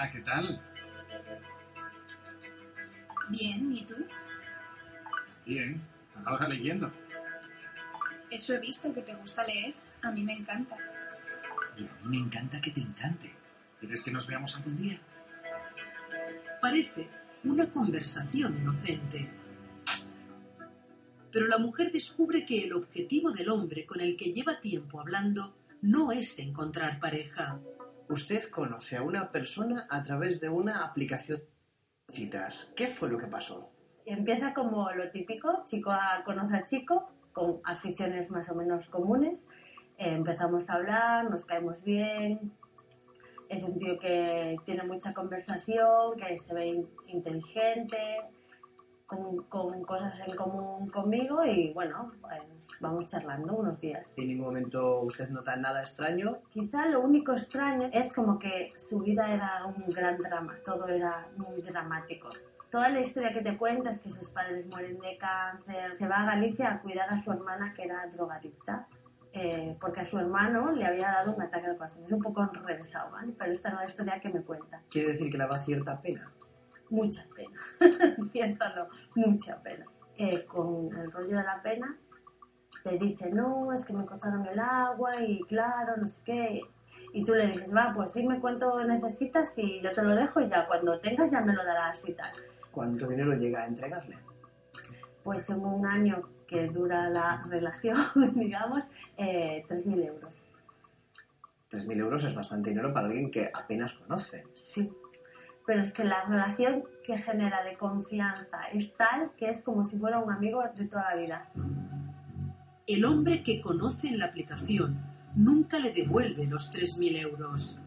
Hola, ¿qué tal? Bien, ¿y tú? Bien, ahora leyendo. Eso he visto que te gusta leer. A mí me encanta. Y a mí me encanta que te encante. ¿Quieres que nos veamos algún día? Parece una conversación inocente. Pero la mujer descubre que el objetivo del hombre con el que lleva tiempo hablando no es encontrar pareja. Usted conoce a una persona a través de una aplicación de citas. ¿Qué fue lo que pasó? Empieza como lo típico, chico a- conoce a chico, con aficiones más o menos comunes. Eh, empezamos a hablar, nos caemos bien. Es un tío que tiene mucha conversación, que se ve in- inteligente, con, con cosas en común conmigo y bueno, pues vamos charlando unos días. ¿En ningún momento usted nota nada extraño? Quizá lo único extraño es como que su vida era un gran drama, todo era muy dramático. Toda la historia que te cuenta es que sus padres mueren de cáncer, se va a Galicia a cuidar a su hermana que era drogadicta, eh, porque a su hermano le había dado un ataque al corazón. Es un poco enrevesado, ¿vale? Pero esta es la historia que me cuenta. Quiere decir que le da cierta pena. Mucha pena, no, mucha pena. Eh, con el rollo de la pena, te dice, no, es que me cortaron el agua y claro, no sé qué. Y tú le dices, va, pues dime cuánto necesitas y yo te lo dejo y ya cuando tengas ya me lo darás y tal. ¿Cuánto dinero llega a entregarle? Pues en un año que dura la relación, digamos, eh, 3.000 euros. 3.000 euros es bastante dinero para alguien que apenas conoce. Sí. Pero es que la relación que genera de confianza es tal que es como si fuera un amigo de toda la vida. El hombre que conoce en la aplicación nunca le devuelve los 3.000 euros.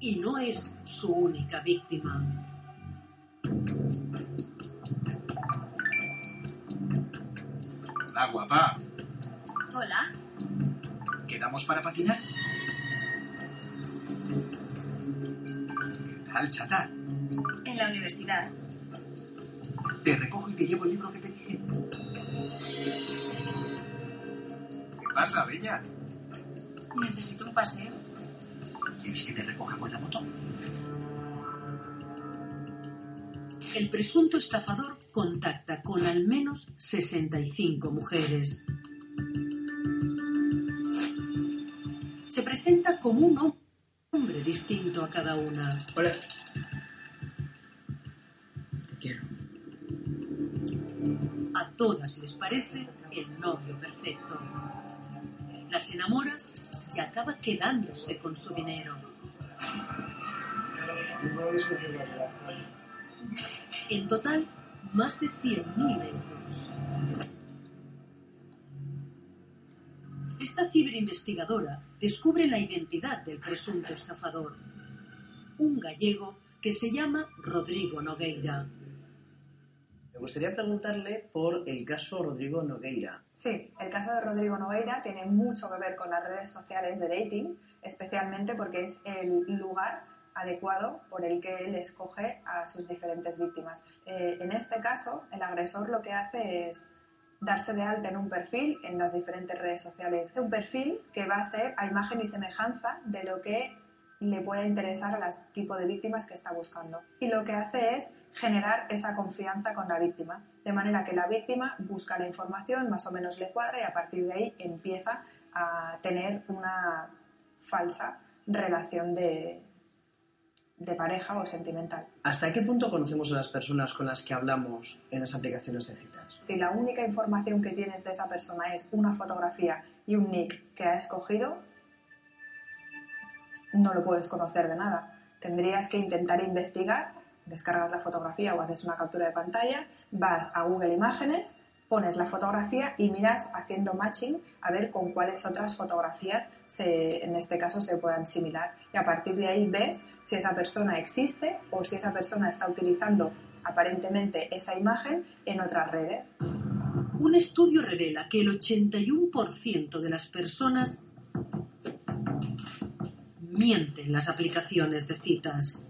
Y no es su única víctima. Hola, guapa. Hola. ¿Quedamos para patinar? ¿Qué tal, chata? En la universidad. Te recojo y te llevo el libro que te dije. ¿Qué pasa, bella? Necesito un paseo. ¿Quieres que te recoja con la moto? El presunto estafador contacta con al menos 65 mujeres. Se presenta como un hombre distinto a cada una. Hola. A todas les parece el novio perfecto. Las enamora y acaba quedándose con su dinero. En total, más de 100.000 euros. Esta ciberinvestigadora descubre la identidad del presunto estafador, un gallego que se llama Rodrigo Nogueira. Me gustaría preguntarle por el caso Rodrigo Nogueira. Sí, el caso de Rodrigo Nogueira tiene mucho que ver con las redes sociales de dating, especialmente porque es el lugar adecuado por el que él escoge a sus diferentes víctimas. Eh, en este caso, el agresor lo que hace es darse de alta en un perfil en las diferentes redes sociales. Un perfil que va a ser a imagen y semejanza de lo que le pueda interesar al tipo de víctimas que está buscando. Y lo que hace es generar esa confianza con la víctima, de manera que la víctima busca la información, más o menos le cuadra y a partir de ahí empieza a tener una falsa relación de, de pareja o sentimental. ¿Hasta qué punto conocemos a las personas con las que hablamos en las aplicaciones de citas? Si la única información que tienes de esa persona es una fotografía y un nick que ha escogido, no lo puedes conocer de nada. Tendrías que intentar investigar, descargas la fotografía o haces una captura de pantalla, vas a Google Imágenes, pones la fotografía y miras haciendo matching a ver con cuáles otras fotografías en este caso se puedan similar. Y a partir de ahí ves si esa persona existe o si esa persona está utilizando aparentemente esa imagen en otras redes. Un estudio revela que el 81% de las personas mienten en las aplicaciones de citas.